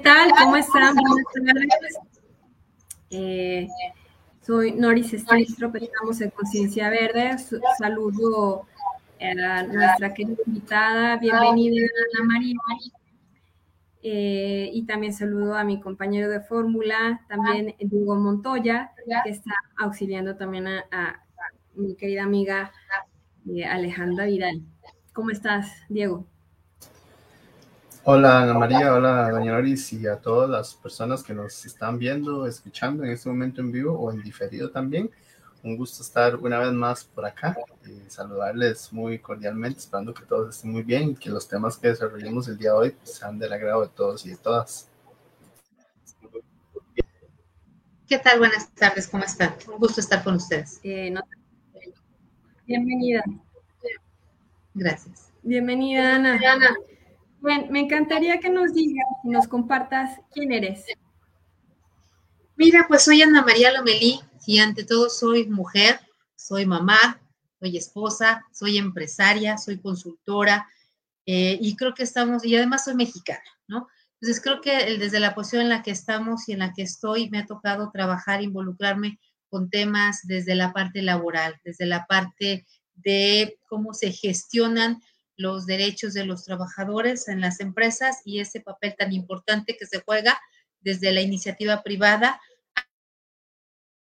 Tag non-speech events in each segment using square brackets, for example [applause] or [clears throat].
¿Qué tal? ¿Cómo están? Buenas tardes. Eh, soy Noris Steinstrop, estamos en Conciencia Verde. Saludo a nuestra querida invitada, bienvenida Ana María. Eh, y también saludo a mi compañero de fórmula, también Diego Montoya, que está auxiliando también a, mi querida amiga eh, Alejandra Vidal. ¿Cómo estás, Diego? Hola Ana María, hola Doña Loris y a todas las personas que nos están viendo, escuchando en este momento en vivo o en diferido también. Un gusto estar una vez más por acá y saludarles muy cordialmente, esperando que todos estén muy bien y que los temas que desarrollemos el día de hoy sean del agrado de todos y de todas. ¿Qué tal? Buenas tardes, ¿cómo están? Un gusto estar con ustedes. Eh, Bienvenida. Gracias. Bienvenida, Ana. Ana. Bueno, me encantaría que nos digas, nos compartas quién eres. Mira, pues soy Ana María Lomelí y ante todo soy mujer, soy mamá, soy esposa, soy empresaria, soy consultora eh, y creo que estamos, y además soy mexicana, ¿no? Entonces creo que desde la posición en la que estamos y en la que estoy, me ha tocado trabajar, involucrarme con temas desde la parte laboral, desde la parte de cómo se gestionan los derechos de los trabajadores en las empresas y ese papel tan importante que se juega desde la iniciativa privada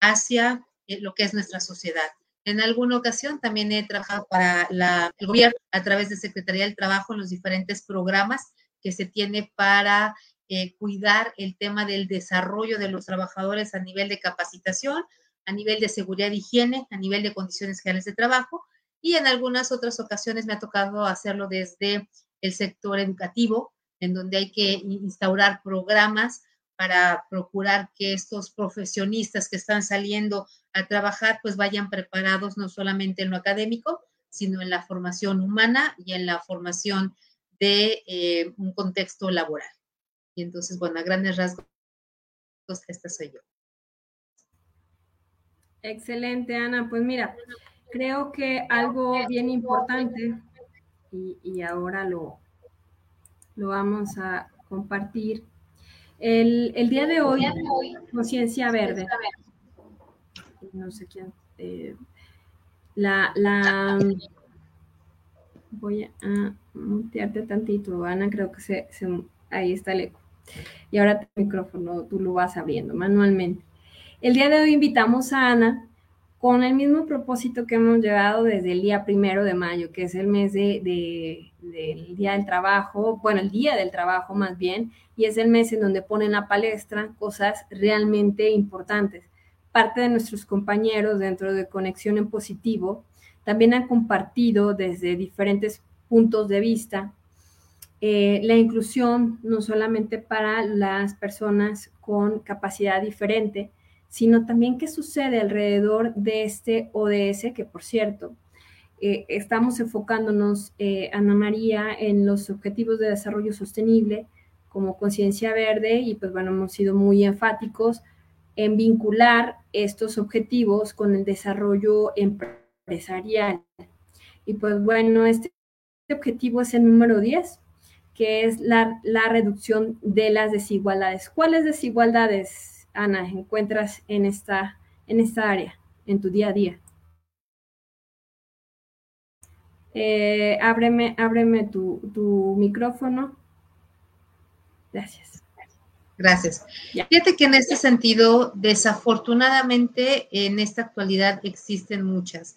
hacia eh, lo que es nuestra sociedad. En alguna ocasión también he trabajado para el gobierno a través de Secretaría del Trabajo en los diferentes programas que se tiene para eh, cuidar el tema del desarrollo de los trabajadores a nivel de capacitación, a nivel de seguridad y higiene, a nivel de condiciones generales de trabajo y en algunas otras ocasiones me ha tocado hacerlo desde el sector educativo, en donde hay que instaurar programas para procurar que estos profesionistas que están saliendo a trabajar pues vayan preparados no solamente en lo académico, sino en la formación humana y en la formación de eh, un contexto laboral. Y entonces, bueno, a grandes rasgos, esta soy yo. Excelente, Ana. Pues mira, creo que algo bien importante, y, ahora lo, lo vamos a compartir, el, día de hoy, Conciencia Verde, no sé quién, eh, la, la, voy a mutearte tantito, Ana, creo que se, ahí está el eco. Y ahora tu micrófono tú lo vas abriendo manualmente. El día de hoy invitamos a Ana con el mismo propósito que hemos llevado desde el día primero de mayo, que es el mes de, del Día del Trabajo, bueno, el Día del Trabajo más bien, y es el mes en donde ponen a palestra cosas realmente importantes. Parte de nuestros compañeros dentro de Conexión en Positivo también han compartido desde diferentes puntos de vista eh, la inclusión no solamente para las personas con capacidad diferente, sino también qué sucede alrededor de este ODS, que por cierto, eh, estamos enfocándonos, eh, Ana María, en los objetivos de desarrollo sostenible como conciencia verde y pues bueno, hemos sido muy enfáticos en vincular estos objetivos con el desarrollo empresarial. Y pues bueno, este objetivo es el número 10, que es la, la reducción de las desigualdades. ¿Cuáles desigualdades? Ana, encuentras en esta, en esta área, en tu día a día? Eh, ábreme, ábreme tu, micrófono. Gracias. Gracias. Fíjate que en este sentido, desafortunadamente, en esta actualidad existen muchas.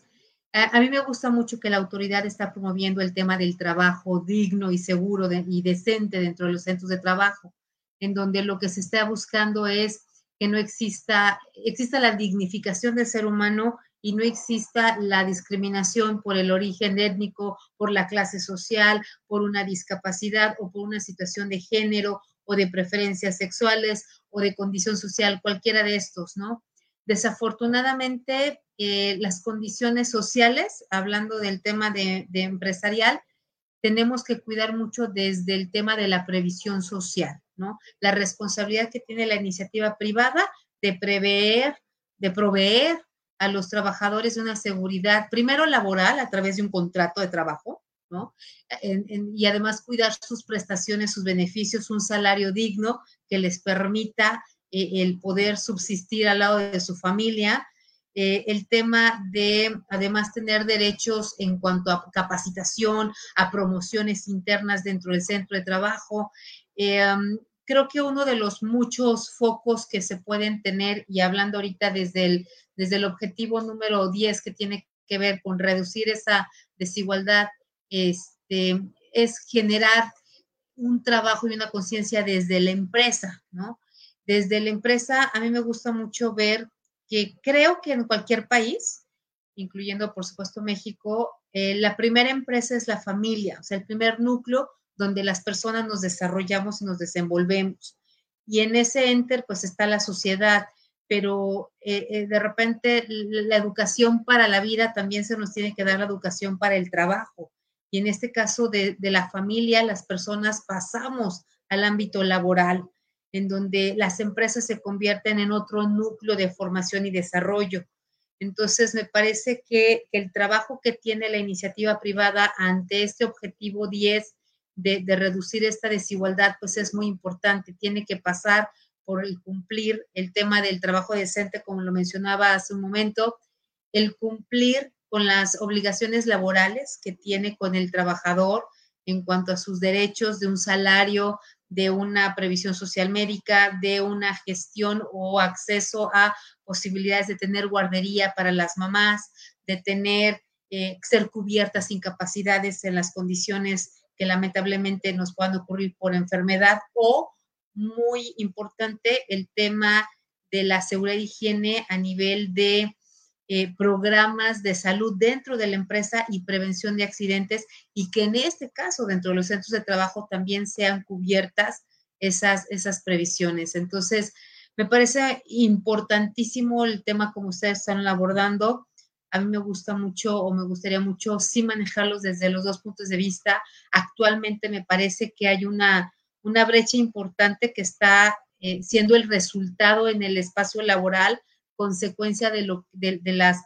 A, mí me gusta mucho que la autoridad está promoviendo el tema del trabajo digno y seguro y decente dentro de los centros de trabajo, en donde lo que se está buscando es que no exista, exista la dignificación del ser humano y no exista la discriminación por el origen étnico, por la clase social, por una discapacidad o por una situación de género o de preferencias sexuales o de condición social, cualquiera de estos, ¿no? Desafortunadamente, eh, las condiciones sociales, hablando del tema de empresarial, tenemos que cuidar mucho desde el tema de la previsión social. La responsabilidad que tiene la iniciativa privada de prever, de proveer a los trabajadores de una seguridad, primero laboral a través de un contrato de trabajo, ¿no? y además cuidar sus prestaciones, sus beneficios, un salario digno que les permita eh, el poder subsistir al lado de su familia. Eh, el tema de además tener derechos en cuanto a capacitación, a promociones internas dentro del centro de trabajo. Um, creo que uno de los muchos focos que se pueden tener, y hablando ahorita desde el, desde el objetivo número 10 que tiene que ver con reducir esa desigualdad, este, es generar un trabajo y una conciencia desde la empresa, ¿no? Desde la empresa, a mí me gusta mucho ver que creo que en cualquier país, incluyendo por supuesto México, eh, la primera empresa es la familia, o sea, el primer núcleo donde las personas nos desarrollamos y nos desenvolvemos. Y en ese enter, pues está la sociedad, pero eh, eh, de repente la educación para la vida también se nos tiene que dar la educación para el trabajo. Y en este caso de, de la familia, las personas pasamos al ámbito laboral, en donde las empresas se convierten en otro núcleo de formación y desarrollo. Entonces, me parece que el trabajo que tiene la iniciativa privada ante este objetivo 10 de, reducir esta desigualdad, pues es muy importante. Tiene que pasar por el cumplir el tema del trabajo decente, como lo mencionaba hace un momento, el cumplir con las obligaciones laborales que tiene con el trabajador en cuanto a sus derechos de un salario, de una previsión social médica, de una gestión o acceso a posibilidades de tener guardería para las mamás, de tener, eh, ser cubiertas incapacidades en las condiciones que lamentablemente nos puedan ocurrir por enfermedad o, muy importante, el tema de la seguridad y higiene a nivel de eh, programas de salud dentro de la empresa y prevención de accidentes y que en este caso dentro de los centros de trabajo también sean cubiertas esas, esas previsiones. Entonces, me parece importantísimo el tema como ustedes están abordando a mí me gusta mucho o me gustaría mucho sí manejarlos desde los dos puntos de vista. Actualmente me parece que hay una, una brecha importante que está eh, siendo el resultado en el espacio laboral, consecuencia de, las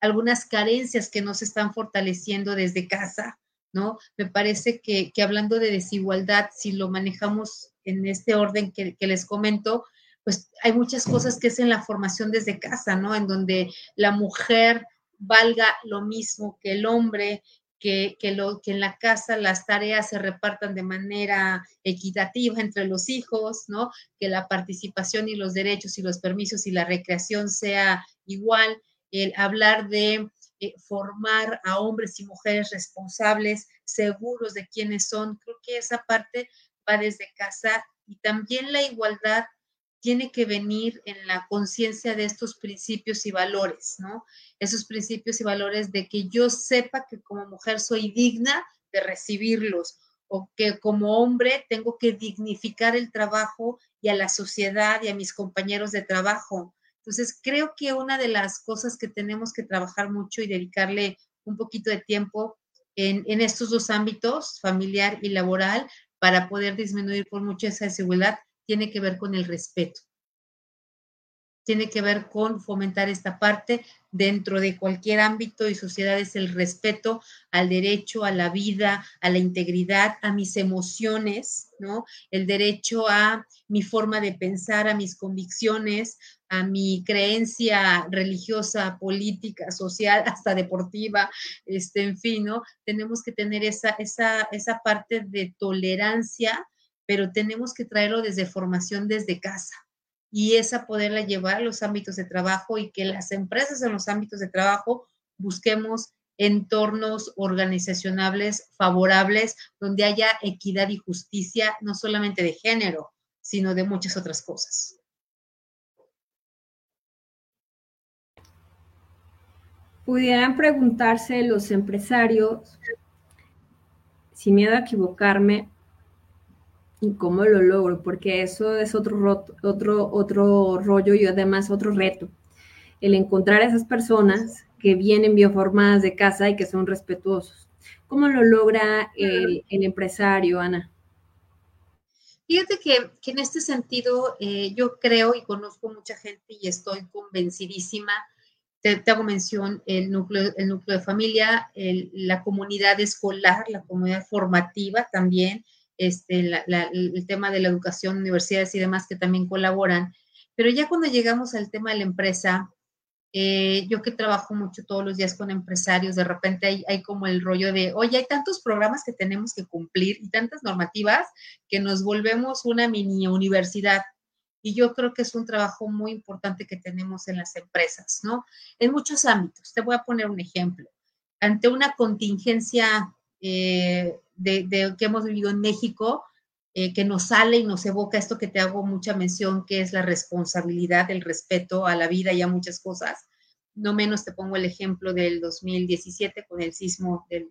algunas carencias que no se están fortaleciendo desde casa, ¿no? Me parece que, hablando de desigualdad, si lo manejamos en este orden que, que les comento, pues hay muchas cosas que es en la formación desde casa, ¿no? En donde la mujer valga lo mismo que el hombre, que, lo, que en la casa las tareas se repartan de manera equitativa entre los hijos, ¿no? Que la participación y los derechos y los permisos y la recreación sea igual, el hablar de eh, formar a hombres y mujeres responsables, seguros de quiénes son, creo que esa parte va desde casa y también la igualdad tiene que venir en la conciencia de estos principios y valores, ¿no? Esos principios y valores de que yo sepa que como mujer soy digna de recibirlos o que como hombre tengo que dignificar el trabajo y a la sociedad y a mis compañeros de trabajo. Entonces, creo que una de las cosas que tenemos que trabajar mucho y dedicarle un poquito de tiempo en, estos dos ámbitos, familiar y laboral, para poder disminuir por mucho esa desigualdad, tiene que ver con el respeto. Tiene que ver con fomentar esta parte dentro de cualquier ámbito y sociedad es el respeto al derecho, a la vida, a la integridad, a mis emociones, ¿no? El derecho a mi forma de pensar, a mis convicciones, a mi creencia religiosa, política, social, [laughs] hasta deportiva, este, en fin, ¿no? Tenemos que tener esa, esa, esa parte de tolerancia pero tenemos que traerlo desde formación desde casa y esa poderla llevar a los ámbitos de trabajo y que las empresas en los ámbitos de trabajo busquemos entornos organizacionales favorables donde haya equidad y justicia, no solamente de género, sino de muchas otras cosas. Pudieran preguntarse los empresarios, sin miedo a equivocarme, cómo lo logro, porque eso es otro, otro, otro rollo y además otro reto. El encontrar a esas personas que vienen bioformadas de casa y que son respetuosos. ¿Cómo lo logra el, empresario, Ana? Fíjate que, en este sentido eh, yo creo y conozco mucha gente y estoy convencidísima te, hago mención el núcleo, el núcleo de familia, la comunidad escolar, la comunidad formativa también, este, el tema de la educación, universidades y demás que también colaboran. Pero ya cuando llegamos al tema de la empresa, eh, yo que trabajo mucho todos los días con empresarios, de repente hay, hay, como el rollo de, oye, hay tantos programas que tenemos que cumplir y tantas normativas que nos volvemos una mini universidad. Y yo creo que es un trabajo muy importante que tenemos en las empresas, ¿no? En muchos ámbitos. Te voy a poner un ejemplo. Ante una contingencia eh, de, que hemos vivido en México, eh, que nos sale y nos evoca esto que te hago mucha mención, que es la responsabilidad, el respeto a la vida y a muchas cosas. No menos te pongo el ejemplo del 2017 con el sismo del,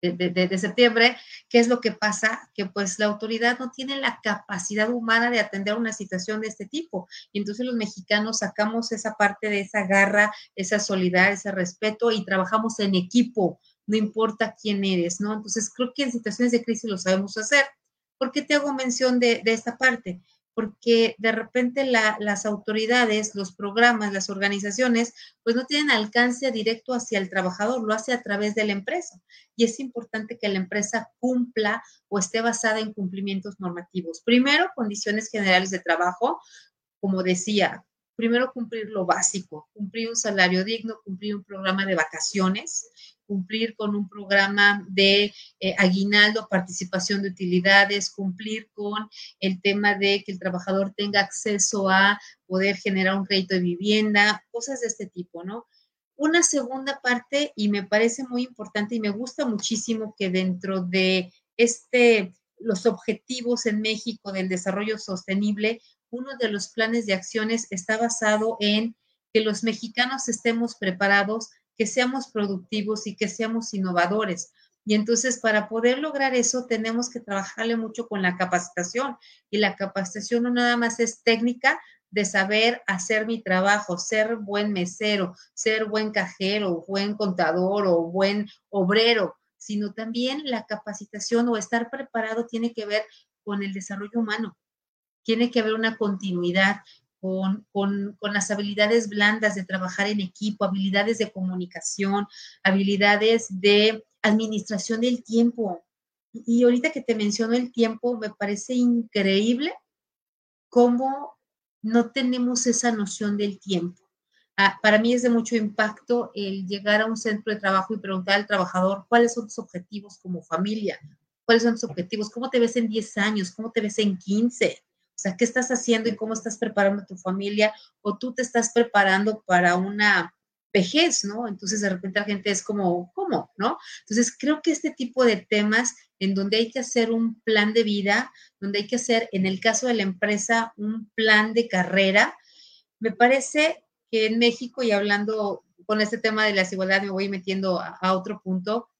de, septiembre, ¿qué es lo que pasa? Que pues la autoridad no tiene la capacidad humana de atender una situación de este tipo. Y entonces los mexicanos sacamos esa parte de esa garra, esa solidaridad, ese respeto y trabajamos en equipo, no importa quién eres, ¿no? Entonces creo que en situaciones de crisis lo sabemos hacer. ¿Por qué te hago mención de, esta parte? Porque de repente las autoridades, los programas, las organizaciones, pues no tienen alcance directo hacia el trabajador, lo hace a través de la empresa. Y es importante que la empresa cumpla o esté basada en cumplimientos normativos. Primero, condiciones generales de trabajo, como decía, primero cumplir lo básico, cumplir un salario digno, cumplir un programa de vacaciones, cumplir con un programa de eh, aguinaldo, participación de utilidades, cumplir con el tema de que el trabajador tenga acceso a poder generar un crédito de vivienda, cosas de este tipo, ¿no? Una segunda parte, y me parece muy importante y me gusta muchísimo que dentro de este, los objetivos en México del desarrollo sostenible, uno de los planes de acciones está basado en que los mexicanos estemos preparados que seamos productivos y que seamos innovadores. Y entonces para poder lograr eso tenemos que trabajarle mucho con la capacitación. Y la capacitación no nada más es técnica de saber hacer mi trabajo, ser buen mesero, ser buen cajero, buen contador o buen obrero, sino también la capacitación o estar preparado tiene que ver con el desarrollo humano. Tiene que haber una continuidad, con, las habilidades blandas de trabajar en equipo, habilidades de comunicación, habilidades de administración del tiempo. Y ahorita que te menciono el tiempo, me parece increíble cómo no tenemos esa noción del tiempo. Ah, para mí es de mucho impacto el llegar a un centro de trabajo y preguntar al trabajador cuáles son tus objetivos como familia, cuáles son tus objetivos, cómo te ves en 10 años, cómo te ves en 15, o sea, ¿qué estás haciendo y cómo estás preparando a tu familia? O tú te estás preparando para una vejez, ¿no? Entonces de repente la gente es como, ¿cómo? ¿No? Entonces creo que este tipo de temas en donde hay que hacer un plan de vida, donde hay que hacer, en el caso de la empresa, un plan de carrera, me parece que en México, y hablando con este tema de la desigualdad, me voy metiendo a, otro punto,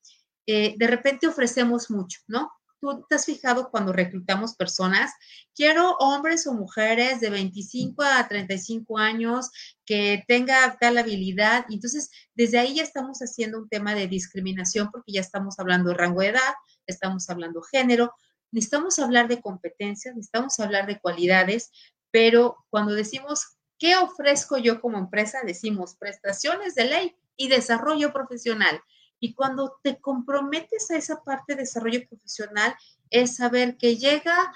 eh, de repente ofrecemos mucho, ¿no? Tú te has fijado cuando reclutamos personas, quiero hombres o mujeres de 25 a 35 años que tenga tal habilidad. entonces, desde ahí ya estamos haciendo un tema de discriminación porque ya estamos hablando de rango de edad, estamos hablando género, necesitamos hablar de competencias, necesitamos hablar de cualidades, pero cuando decimos, ¿qué ofrezco yo como empresa? Decimos prestaciones de ley y desarrollo profesional. Y cuando te comprometes a esa parte de desarrollo profesional, es saber que llega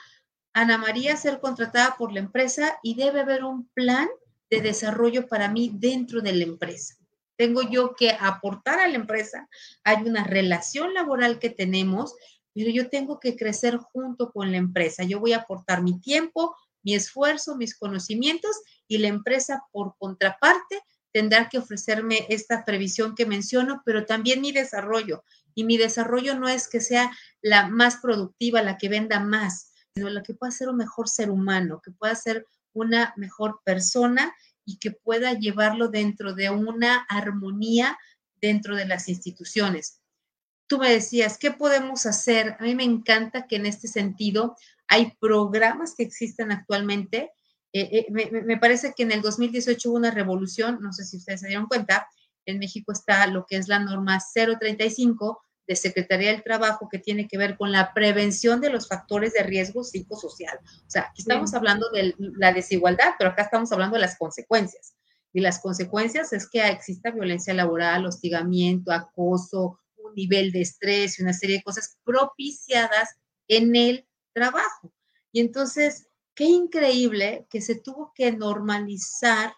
Ana María a ser contratada por la empresa y debe haber un plan de desarrollo para mí dentro de la empresa. Tengo yo que aportar a la empresa, hay una relación laboral que tenemos, pero yo tengo que crecer junto con la empresa. Yo voy a aportar mi tiempo, mi esfuerzo, mis conocimientos y la empresa por contraparte tendrá que ofrecerme esta previsión que menciono, pero también mi desarrollo. Y mi desarrollo no es que sea la más productiva, la que venda más, sino la que pueda ser un mejor ser humano, que pueda ser una mejor persona y que pueda llevarlo dentro de una armonía dentro de las instituciones. Tú me decías, ¿qué podemos hacer? A mí me encanta que en este sentido hay programas que existen actualmente eh, eh, me, parece que en el 2018 hubo una revolución, no sé si ustedes se dieron cuenta, en México está lo que es la norma 035 de Secretaría del Trabajo que tiene que ver con la prevención de los factores de riesgo psicosocial. O sea, aquí estamos hablando de la desigualdad, pero acá estamos hablando de las consecuencias. Y las consecuencias es que exista violencia laboral, hostigamiento, acoso, un nivel de estrés y una serie de cosas propiciadas en el trabajo. Y entonces, qué increíble que se tuvo que normalizar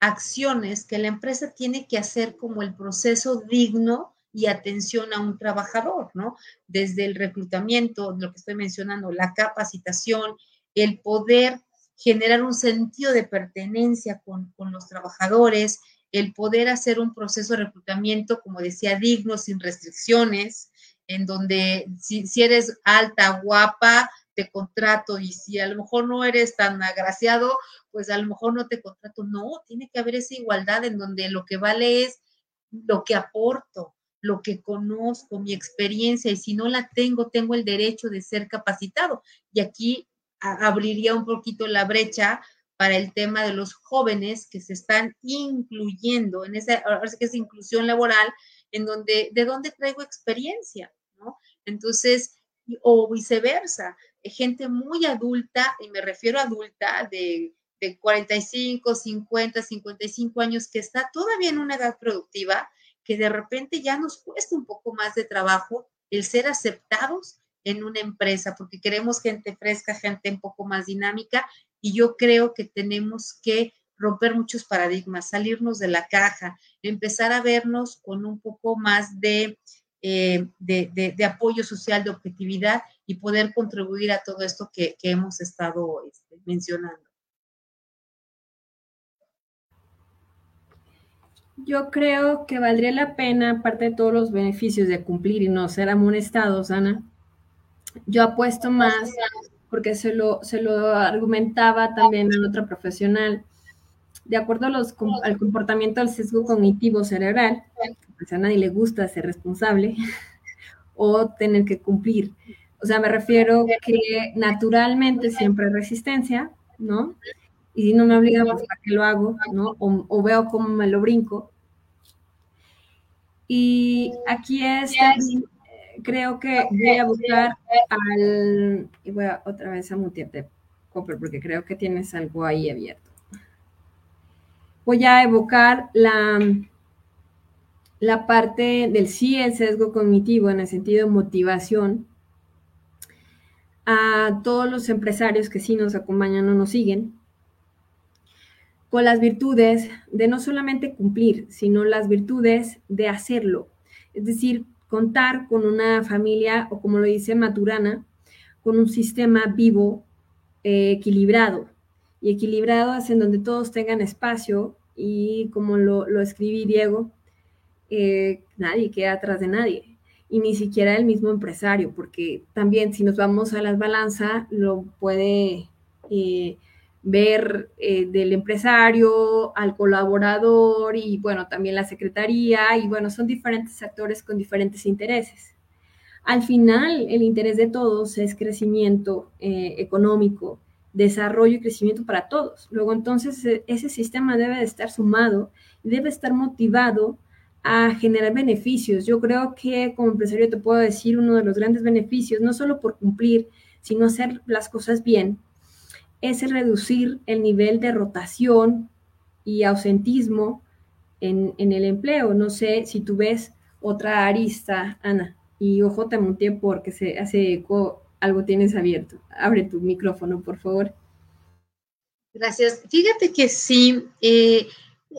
acciones que la empresa tiene que hacer como el proceso digno y atención a un trabajador, ¿no? Desde el reclutamiento, lo que estoy mencionando, la capacitación, el poder generar un sentido de pertenencia con, los trabajadores, el poder hacer un proceso de reclutamiento, como decía, digno, sin restricciones, en donde si, eres alta, guapa, te contrato y si a lo mejor no eres tan agraciado, pues a lo mejor no te contrato. No, tiene que haber esa igualdad en donde lo que vale es lo que aporto, lo que conozco, mi experiencia, y si no la tengo, tengo el derecho de ser capacitado. Y aquí abriría un poquito la brecha para el tema de los jóvenes que se están incluyendo en esa, inclusión laboral, en donde, ¿de dónde traigo experiencia? ¿no? Entonces, o viceversa, gente muy adulta, y me refiero a adulta de, de 45, 50, 55 años, que está todavía en una edad productiva, que de repente ya nos cuesta un poco más de trabajo el ser aceptados en una empresa, porque queremos gente fresca, gente un poco más dinámica, y yo creo que tenemos que romper muchos paradigmas, salirnos de la caja, empezar a vernos con un poco más de, eh, de, apoyo social, de objetividad y poder contribuir a todo esto que, hemos estado este, mencionando. Yo creo que valdría la pena, aparte de todos los beneficios de cumplir y no ser amonestados, Ana, yo apuesto más, porque se lo, se lo argumentaba también en otra profesional, de acuerdo a los, al comportamiento del sesgo cognitivo cerebral, pues a nadie le gusta ser responsable [laughs] o tener que cumplir. O sea, me refiero que naturalmente siempre hay resistencia, ¿no? Y si no me obligan, pues para qué lo hago, ¿no? O, o veo cómo me lo brinco. Y aquí es creo que voy a buscar al... Y voy a otra vez a mutearte, Copper, porque creo que tienes algo ahí abierto. Voy a evocar la, la parte del sí, el sesgo cognitivo, en el sentido de motivación, a todos los empresarios que sí nos acompañan o nos siguen, con las virtudes de no solamente cumplir, sino las virtudes de hacerlo. Es decir, contar con una familia, o como lo dice Maturana, con un sistema vivo, eh, equilibrado. Y equilibrado es en donde todos tengan espacio y como lo, escribí Diego, eh, nadie queda atrás de nadie. Y ni siquiera el mismo empresario, porque también si nos vamos a las balanzas, lo puede eh, ver eh, del empresario al colaborador y bueno, también la secretaría y bueno, son diferentes actores con diferentes intereses. Al final, el interés de todos es crecimiento económico, desarrollo y crecimiento para todos. Luego, entonces, e, ese sistema debe de estar sumado, debe estar motivado a generar beneficios. Yo creo que como empresario te puedo decir uno de los grandes beneficios, no solo por cumplir, sino hacer las cosas bien, es reducir el nivel de rotación y ausentismo en, el empleo. No sé si tú ves otra arista, Ana, y ojo, te monté porque se hace eco, algo tienes abierto. Abre tu micrófono, por favor. Gracias. Fíjate que sí, eh,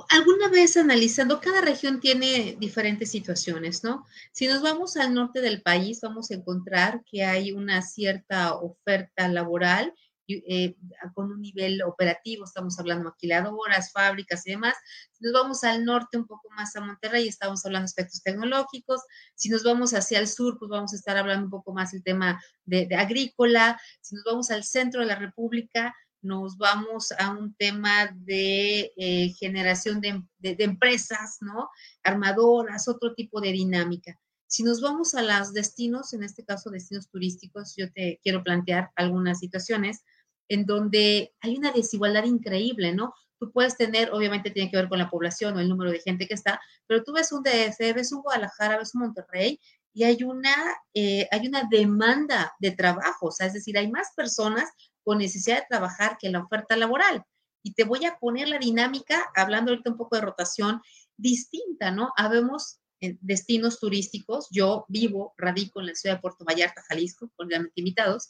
alguna vez analizando, cada región tiene diferentes situaciones, ¿no? Si nos vamos al norte del país, vamos a encontrar que hay una cierta oferta laboral eh, con un nivel operativo, estamos hablando de maquiladoras, fábricas y demás. Si nos vamos al norte, un poco más a Monterrey, estamos hablando de aspectos tecnológicos. Si nos vamos hacia el sur, pues vamos a estar hablando un poco más del tema de, agrícola. Si nos vamos al centro de la República, nos vamos a un tema de eh, generación de, empresas, ¿no? Armadoras, otro tipo de dinámica. Si nos vamos a los destinos, en este caso destinos turísticos, yo te quiero plantear algunas situaciones en donde hay una desigualdad increíble, ¿no? Tú puedes tener, obviamente tiene que ver con la población o el número de gente que está, pero tú ves un DF, ves un Guadalajara, ves un Monterrey y hay una, eh, hay una demanda de trabajo, o sea, es decir, hay más personas con necesidad de trabajar que la oferta laboral. Y te voy a poner la dinámica, hablando ahorita un poco de rotación, distinta, ¿no? Habemos destinos turísticos. Yo vivo, radico en la ciudad de Puerto Vallarta, Jalisco, cordialmente invitados,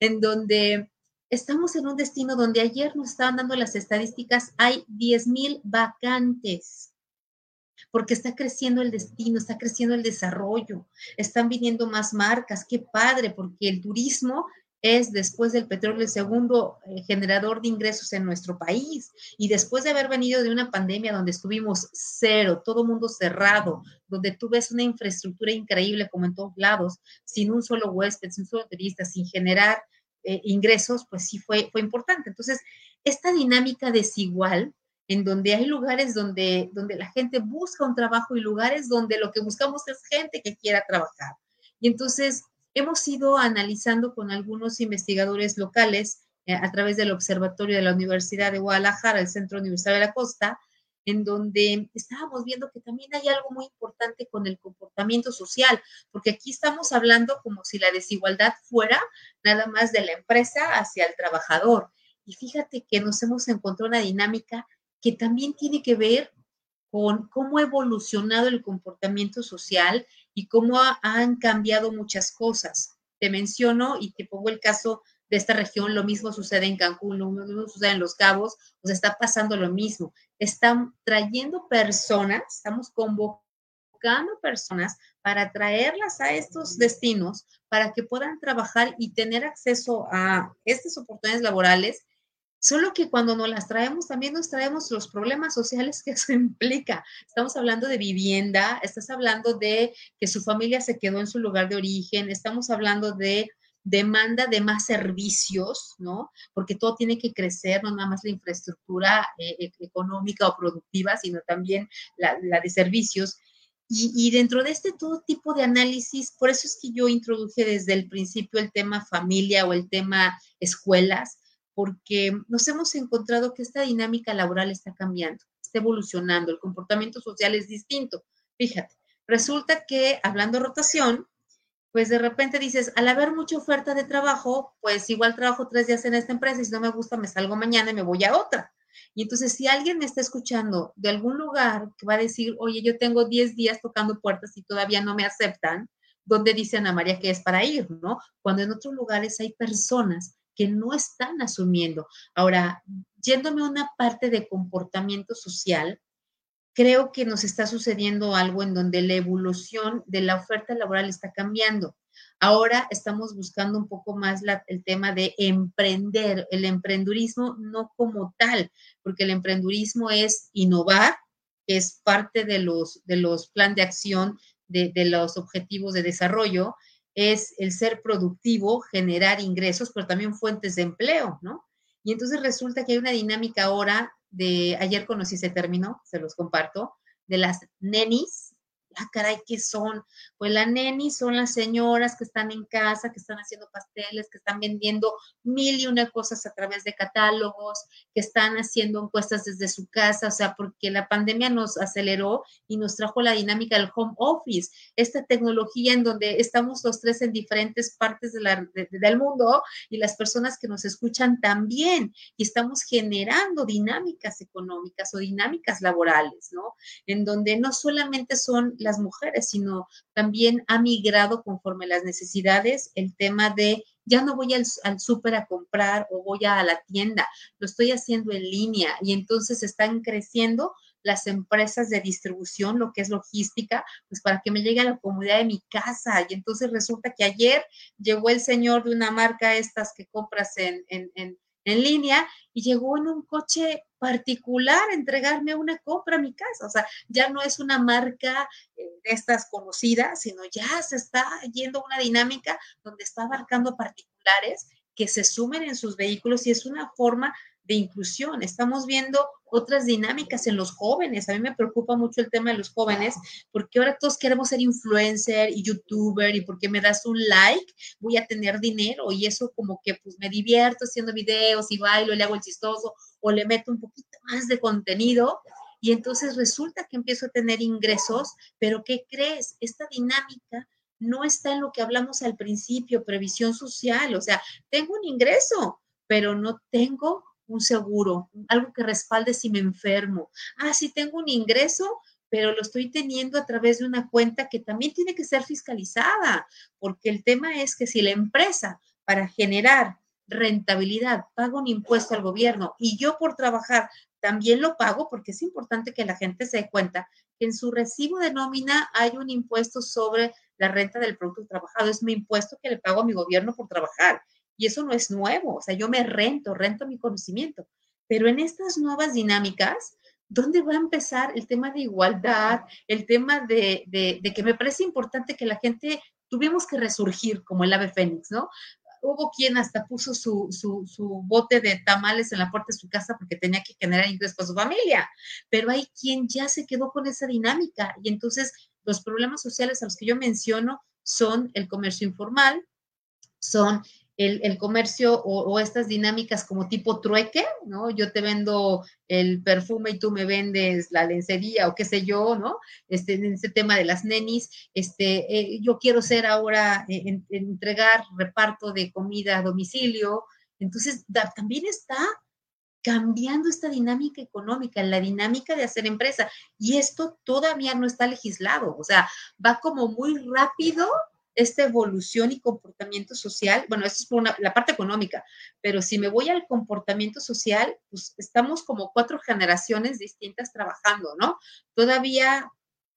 en donde estamos en un destino donde ayer nos estaban dando las estadísticas, hay 10 mil vacantes, porque está creciendo el destino, está creciendo el desarrollo, están viniendo más marcas, qué padre, porque el turismo es después del petróleo el segundo eh, generador de ingresos en nuestro país. Y después de haber venido de una pandemia donde estuvimos cero, todo mundo cerrado, donde tú ves una infraestructura increíble como en todos lados, sin un solo huésped, sin un solo turista, sin generar eh, ingresos, pues sí fue, fue importante. Entonces, esta dinámica desigual, en donde hay lugares donde, donde la gente busca un trabajo y lugares donde lo que buscamos es gente que quiera trabajar. Y entonces, hemos ido analizando con algunos investigadores locales eh, a través del Observatorio de la Universidad de Guadalajara, el Centro Universitario de la Costa, en donde estábamos viendo que también hay algo muy importante con el comportamiento social, porque aquí estamos hablando como si la desigualdad fuera nada más de la empresa hacia el trabajador. Y fíjate que nos hemos encontrado una dinámica que también tiene que ver con cómo ha evolucionado el comportamiento social y cómo han cambiado muchas cosas. Te menciono y te pongo el caso de esta región, lo mismo sucede en Cancún, lo mismo sucede en Los Cabos, sea, está pasando lo mismo. Están trayendo personas, estamos convocando personas para traerlas a estos destinos para que puedan trabajar y tener acceso a estas oportunidades laborales Solo que cuando nos las traemos, también nos traemos los problemas sociales que [laughs] eso implica. Estamos hablando de vivienda, estás hablando de que su familia se quedó en su lugar de origen, estamos hablando de demanda de más servicios, ¿no? Porque todo tiene que crecer, no nada más la infraestructura eh, e, económica o productiva, sino también la, de servicios. Y, y, dentro de este todo tipo de análisis, por eso es que yo introduje desde el principio el tema familia o el tema escuelas, porque nos hemos encontrado que esta dinámica laboral está cambiando, está evolucionando, el comportamiento social es distinto. Fíjate, resulta que hablando rotación, pues de repente dices, al haber mucha oferta de trabajo, pues igual trabajo tres días en esta empresa y si no me gusta me salgo mañana y me voy a otra. Y entonces, si alguien me está escuchando de algún lugar que va a decir, oye, yo tengo 10 días tocando puertas y todavía no me aceptan, ¿dónde dice Ana María que es para ir, no? Cuando en otros lugares hay personas que no están asumiendo. Ahora, yéndome a una parte de comportamiento social, creo que nos está sucediendo algo en donde la evolución de la oferta laboral está cambiando. Ahora estamos buscando un poco más el tema de emprender, el emprendurismo no como tal, porque el emprendurismo es innovar, es parte de los, de los plan de acción de los objetivos de desarrollo, es el ser productivo, generar ingresos, pero también fuentes de empleo, ¿no? Y entonces resulta que hay una dinámica ahora de, ayer conocí ese término, se los comparto, de las nenis, ah, caray, ¿qué son? Pues la neni son las señoras que están en casa, que están haciendo pasteles, que están vendiendo mil y una cosas a través de catálogos, que están haciendo encuestas desde su casa, o sea, porque la pandemia nos aceleró y nos trajo la dinámica del home office, esta tecnología en donde estamos los tres en diferentes partes del mundo y las personas que nos escuchan también, y estamos generando dinámicas económicas o dinámicas laborales, ¿no? En donde no solamente son las mujeres, sino también ha migrado conforme las necesidades el tema de ya no voy al, al súper a comprar o voy a la tienda, lo estoy haciendo en línea y entonces están creciendo las empresas de distribución, lo que es logística, pues para que me llegue a la comunidad de mi casa. Y entonces resulta que ayer llegó el señor de una marca, estas que compras en, en, en línea, y llegó en un coche particular entregarme una compra a mi casa. O sea, ya no es una marca eh, de estas conocidas, sino ya se está yendo una dinámica donde está abarcando particulares que se sumen en sus vehículos y es una forma de inclusión. Estamos viendo otras dinámicas en los jóvenes. A mí me preocupa mucho el tema de los jóvenes porque ahora todos queremos ser influencer y youtuber y porque me das un like voy a tener dinero y eso como que pues me divierto haciendo videos y bailo, le hago el chistoso o le meto un poquito más de contenido y entonces resulta que empiezo a tener ingresos, pero ¿qué crees? Esta dinámica no está en lo que hablamos al principio, previsión social, o sea, tengo un ingreso, pero no tengo un seguro, algo que respalde si me enfermo. Ah, si tengo un ingreso, pero lo estoy teniendo a través de una cuenta que también tiene que ser fiscalizada, porque el tema es que si la empresa para generar rentabilidad paga un impuesto al gobierno y yo por trabajar también lo pago, porque es importante que la gente se dé cuenta que en su recibo de nómina hay un impuesto sobre la renta del producto trabajado, es mi impuesto que le pago a mi gobierno por trabajar. Y eso no es nuevo, o sea, yo me rento, rento mi conocimiento. Pero en estas nuevas dinámicas, ¿dónde va a empezar el tema de igualdad, el tema de, de, que me parece importante que la gente tuvimos que resurgir como el ave fénix, ¿no? Hubo quien hasta puso su, su, su, bote de tamales en la puerta de su casa porque tenía que generar ingresos para su familia, pero hay quien ya se quedó con esa dinámica y entonces los problemas sociales a los que yo menciono son el comercio informal, son el, comercio o, estas dinámicas como tipo trueque, ¿no? Yo te vendo el perfume y tú me vendes la lencería o qué sé yo, ¿no? Este, en ese tema de las nenis, este, eh, yo quiero ser ahora, eh, entregar reparto de comida a domicilio. Entonces, también está cambiando esta dinámica económica, la dinámica de hacer empresa. Y esto todavía no está legislado, o sea, va como muy rápido esta evolución y comportamiento social, bueno, esto es por la parte económica, pero si me voy al comportamiento social, pues estamos como cuatro generaciones distintas trabajando, ¿no? Todavía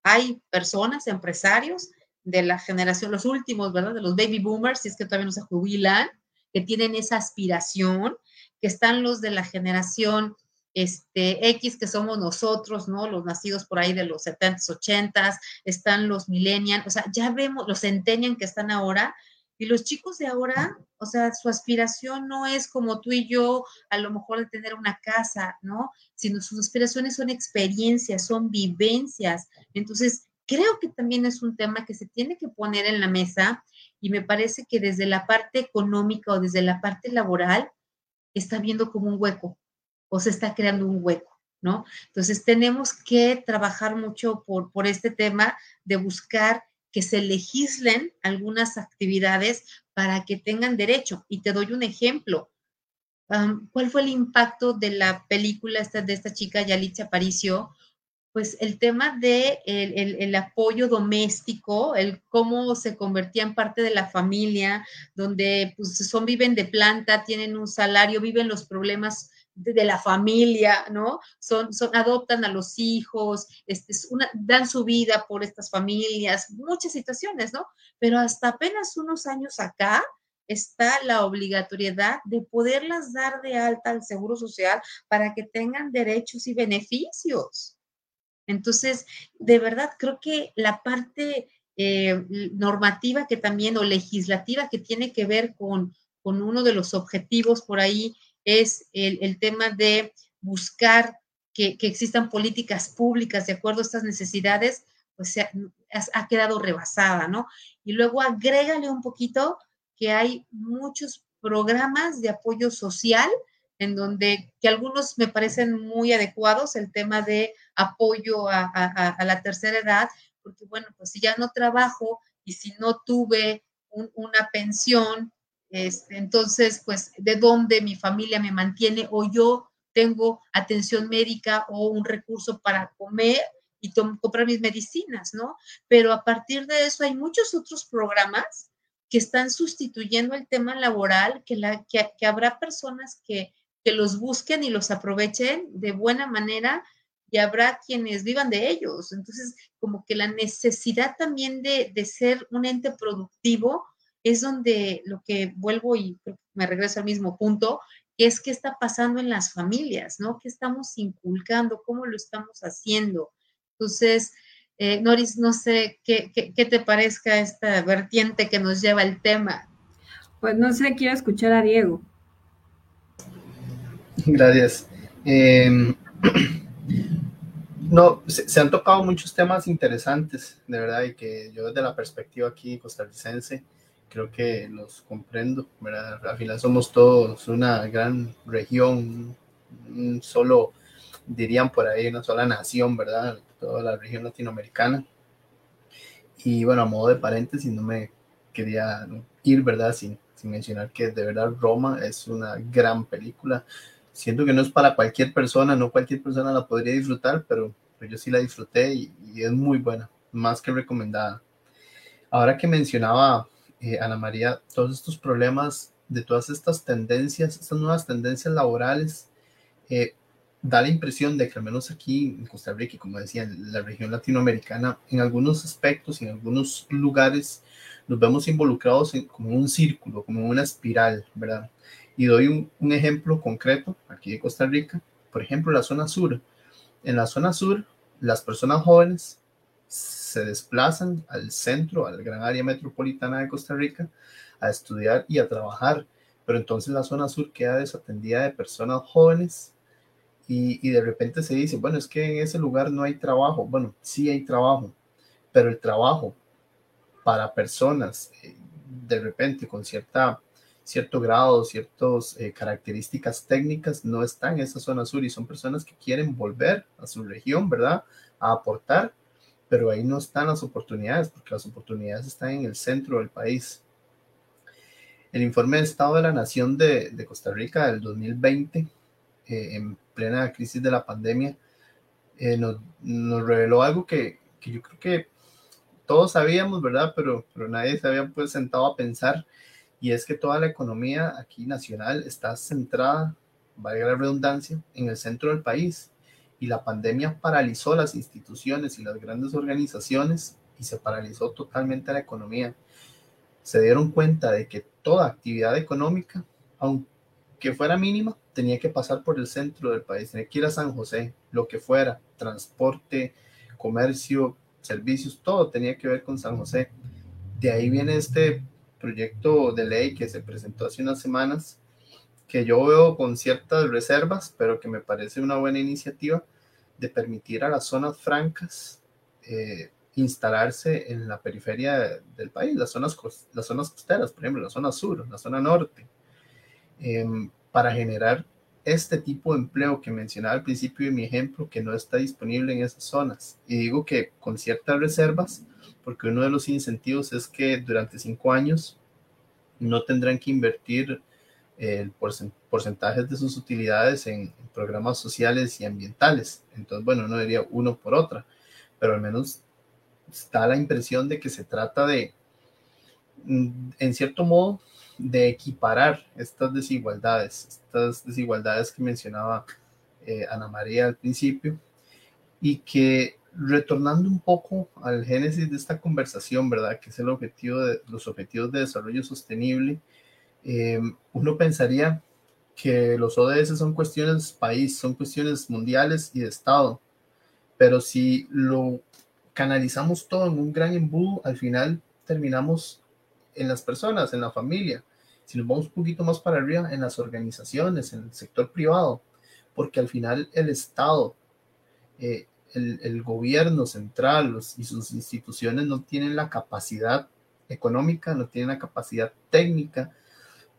hay personas, empresarios de la generación, los últimos, ¿verdad? De los baby boomers, si es que todavía no se jubilan, que tienen esa aspiración, que están los de la generación este, X que somos nosotros, ¿no? Los nacidos por ahí de los 70s, 80s, están los millennials, o sea, ya vemos los centennials que están ahora, y los chicos de ahora, o sea, su aspiración no es como tú y yo, a lo mejor de tener una casa, ¿no? Sino sus aspiraciones son experiencias, son vivencias. Entonces, creo que también es un tema que se tiene que poner en la mesa y me parece que desde la parte económica o desde la parte laboral está viendo como un hueco o se está creando un hueco, ¿no? Entonces tenemos que trabajar mucho por, por este tema de buscar que se legislen algunas actividades para que tengan derecho. Y te doy un ejemplo. ¿Cuál fue el impacto de la película esta, de esta chica Yalitza Aparicio? Pues el tema de el, el, apoyo doméstico, el cómo se convertía en parte de la familia, donde pues son, viven de planta, tienen un salario, viven los problemas de, la familia, ¿no? Son, son, adoptan a los hijos, este, una, dan su vida por estas familias, muchas situaciones, ¿no? Pero hasta apenas unos años acá está la obligatoriedad de poderlas dar de alta al Seguro Social para que tengan derechos y beneficios. Entonces, de verdad, creo que la parte eh, normativa que también, o legislativa que tiene que ver con, con uno de los objetivos por ahí es el, tema de buscar que, existan políticas públicas de acuerdo a estas necesidades, pues se ha, quedado rebasada, ¿no? Y luego agrégale un poquito que hay muchos programas de apoyo social en donde que algunos me parecen muy adecuados, el tema de apoyo a, la tercera edad, porque bueno, pues si ya no trabajo y si no tuve una pensión este, entonces, pues, ¿de dónde mi familia me mantiene o yo tengo atención médica o un recurso para comer y comprar mis medicinas, ¿no? Pero a partir de eso hay muchos otros programas que están sustituyendo el tema laboral, que, la, que, habrá personas que, que los busquen y los aprovechen de buena manera y habrá quienes vivan de ellos. Entonces, como que la necesidad también de, de ser un ente productivo es donde lo que vuelvo y me regreso al mismo punto, que es qué está pasando en las familias, ¿no? ¿Qué estamos inculcando? ¿Cómo lo estamos haciendo? Entonces, eh, Noris, no sé ¿qué, qué, te parezca esta vertiente que nos lleva el tema. Pues no sé, quiero escuchar a Diego. Gracias. Em, [clears throat] no, se, han tocado muchos temas interesantes, de verdad, y que yo desde la perspectiva aquí costarricense, creo que los comprendo, ¿verdad? Al final somos todos una gran región, solo, dirían por ahí, una sola nación, ¿verdad? Toda la región latinoamericana. Y bueno, a modo de paréntesis, no me quería ir, ¿verdad? Sin, sin mencionar que de verdad Roma es una gran película. siento que no es para cualquier persona, no cualquier persona la podría disfrutar, pero, yo sí la disfruté y, es muy buena, más que recomendada. Ahora que mencionaba eh, Ana María, todos estos problemas de todas estas tendencias, estas nuevas tendencias laborales, eh, da la impresión de que al menos aquí en Costa Rica, y como decía, en la región latinoamericana, en algunos aspectos, en algunos lugares, nos vemos involucrados en, como un círculo, como una espiral, ¿verdad? Y doy un, ejemplo concreto aquí de Costa Rica, por ejemplo, la zona sur. En la zona sur, las personas jóvenes se desplazan al centro, a la gran área metropolitana de Costa Rica, a estudiar y a trabajar. Pero entonces la zona sur queda desatendida de personas jóvenes y, de repente se dice, bueno, es que en ese lugar no hay trabajo. Bueno, sí hay trabajo, pero el trabajo para personas eh, de repente con cierta, cierto grado, ciertas eh, características técnicas no está en esa zona sur y son personas que quieren volver a su región, ¿verdad? A aportar, pero ahí no están las oportunidades porque las oportunidades están en el centro del país. El informe de Estado de la Nación de, Costa Rica del 2020 eh, en plena crisis de la pandemia, eh, nos, nos, reveló algo que, que, yo creo que todos sabíamos, ¿verdad? Pero, pero nadie se había pues sentado a pensar, y es que toda la economía aquí nacional está centrada, valga la redundancia, en el centro del país. Y la pandemia paralizó las instituciones y las grandes organizaciones y se paralizó totalmente la economía. Se dieron cuenta de que toda actividad económica, aunque fuera mínima, tenía que pasar por el centro del país, tenía que ir a San José, lo que fuera, transporte, comercio, servicios, todo tenía que ver con San José. De ahí viene este proyecto de ley que se presentó hace unas semanas, que yo veo con ciertas reservas, pero que me parece una buena iniciativa de permitir a las zonas francas eh, instalarse en la periferia del país, las zonas, las zonas costeras, por ejemplo, la zona sur, la zona norte. Em, para generar este tipo de empleo que mencionaba al principio de mi ejemplo, que no está disponible en esas zonas. Y digo que con ciertas reservas, porque uno de los incentivos es que durante cinco años no tendrán que invertir el porcentaje de sus utilidades en, programas sociales y ambientales. Entonces, bueno, no diría uno por otra, pero al menos está la impresión de que se trata de, mm, en cierto modo, de equiparar estas desigualdades, estas desigualdades que mencionaba eh, Ana María al principio, y que retornando un poco al génesis de esta conversación, ¿verdad? Que es el objetivo de los objetivos de desarrollo sostenible, eh, uno pensaría que los ODS son cuestiones país, son cuestiones mundiales y de Estado, pero si lo canalizamos todo en un gran embudo, al final terminamos en las personas, en la familia, si nos vamos un poquito más para arriba, en las organizaciones, en el sector privado, porque al final el Estado, eh, el, gobierno central y sus instituciones no tienen la capacidad económica, no tienen la capacidad técnica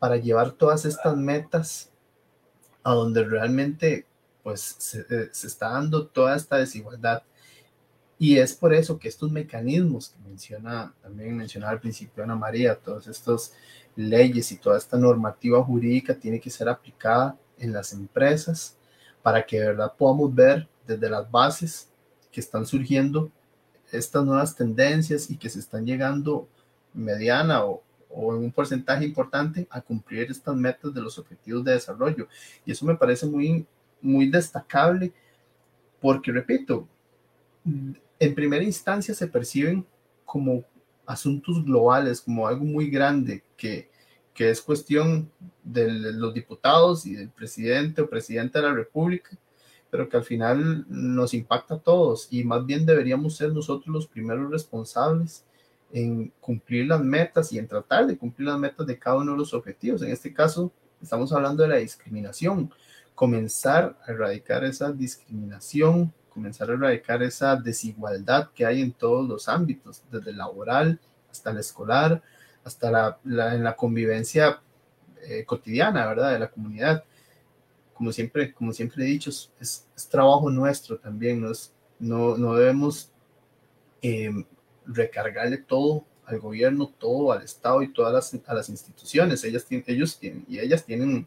para llevar todas estas metas a donde realmente pues se, eh, se está dando toda esta desigualdad. Y es por eso que estos mecanismos que menciona, también mencionaba al principio Ana María, todos estos leyes y toda esta normativa jurídica tiene que ser aplicada en las empresas para que de verdad podamos ver desde las bases que están surgiendo estas nuevas tendencias y que se están llegando mediana o, o en un porcentaje importante a cumplir estas metas de los objetivos de desarrollo. Y eso me parece muy, muy destacable porque, repito, en primera instancia se perciben como asuntos globales, como algo muy grande que, que es cuestión de los diputados y del presidente o presidente de la República, pero que al final nos impacta a todos y más bien deberíamos ser nosotros los primeros responsables en cumplir las metas y en tratar de cumplir las metas de cada uno de los objetivos. En este caso, estamos hablando de la discriminación, comenzar a erradicar esa discriminación comenzar a erradicar esa desigualdad que hay en todos los ámbitos, desde el laboral hasta el escolar, hasta en la convivencia eh, cotidiana, ¿verdad? De la comunidad. Como siempre, como siempre he dicho, es, trabajo nuestro también, no debemos em, recargarle todo al gobierno, todo al Estado y todas las, a las instituciones. Ellas tienen, ellos tienen, y ellas tienen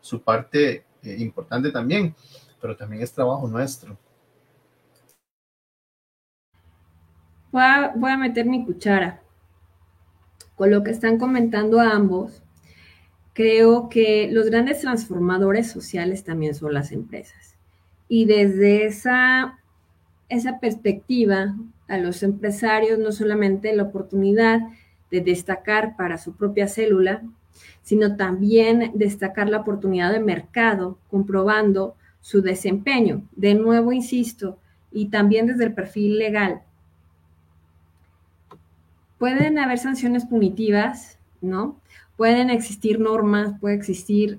su parte eh, importante también, pero también es trabajo nuestro. Voy a, a meter mi cuchara con lo que están comentando ambos. Creo que los grandes transformadores sociales también son las empresas. Y desde esa, esa perspectiva, a los empresarios no solamente la oportunidad de destacar para su propia célula, sino también destacar la oportunidad de mercado, comprobando su desempeño. De nuevo, insisto, y también desde el perfil legal. Pueden haber sanciones punitivas, ¿no? Pueden existir normas, puede existir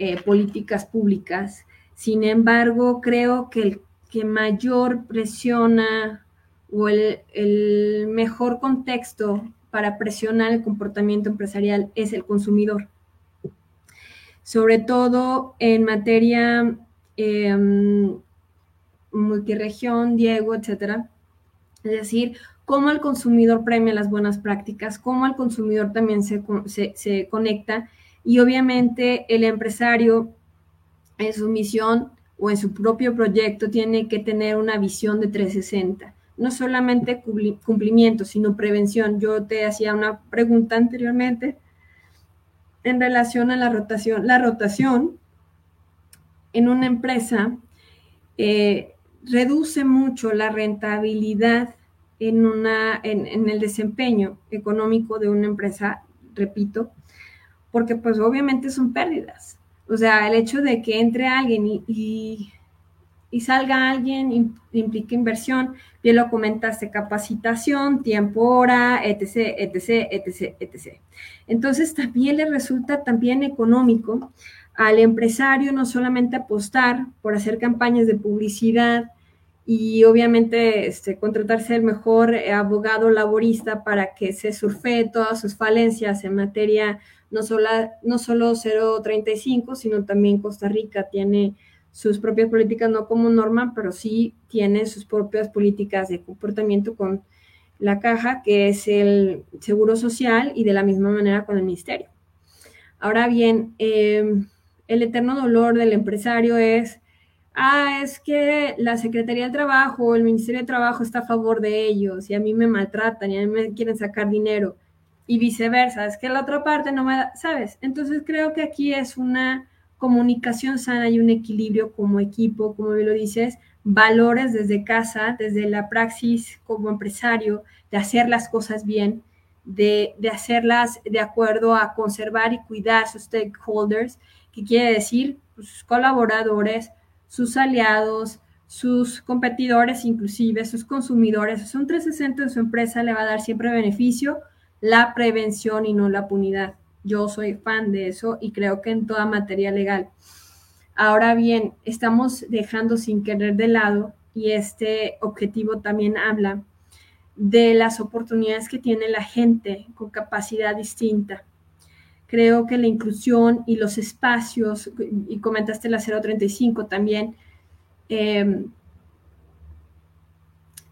eh, políticas públicas. Sin embargo, creo que el que mayor presiona o el, mejor contexto para presionar el comportamiento empresarial es el consumidor. Sobre todo en materia eh, multiregión, Diego, etcétera. Es decir, cómo el consumidor premia las buenas prácticas, cómo el consumidor también se, se conecta y obviamente el empresario en su misión o en su propio proyecto tiene que tener una visión de 360 no solamente cumplimiento, sino prevención. Yo te hacía una pregunta anteriormente en relación a la rotación. La rotación en una empresa eh, reduce mucho la rentabilidad en, una, en, el desempeño económico de una empresa, repito, porque pues obviamente son pérdidas. O sea, el hecho de que entre alguien y y salga alguien, implica inversión, bien lo comentaste, capacitación, tiempo, hora, etc., etc., etc., etc. Entonces también le resulta también económico al empresario no solamente apostar por hacer campañas de publicidad y obviamente este, contratarse el mejor eh, abogado laborista para que se surfee todas sus falencias en materia no solo, no solo 035, sino también Costa Rica tiene sus propias políticas, no como norma, pero sí tiene sus propias políticas de comportamiento con la caja, que es el seguro social, y de la misma manera con el ministerio. Ahora bien, em, el eterno dolor del empresario es, ah, es que la Secretaría del Trabajo o el Ministerio de Trabajo está a favor de ellos y a mí me maltratan y a mí me quieren sacar dinero y viceversa, es que la otra parte no me da, ¿sabes? Entonces creo que aquí es una comunicación sana y un equilibrio como equipo, como lo dices, valores desde casa, desde la praxis como empresario, de hacer las cosas bien, de, hacerlas de acuerdo a conservar y cuidar sus stakeholders, que quiere decir pues, sus colaboradores, sus aliados, sus competidores, inclusive sus consumidores. Son 360 de su empresa, le va a dar siempre beneficio la prevención y no la punidad. Yo soy fan de eso y creo que en toda materia legal. Ahora bien, estamos dejando sin querer de lado, y este objetivo también habla de las oportunidades que tiene la gente con capacidad distinta. Creo que la inclusión y los espacios, y comentaste la 035 también, eh,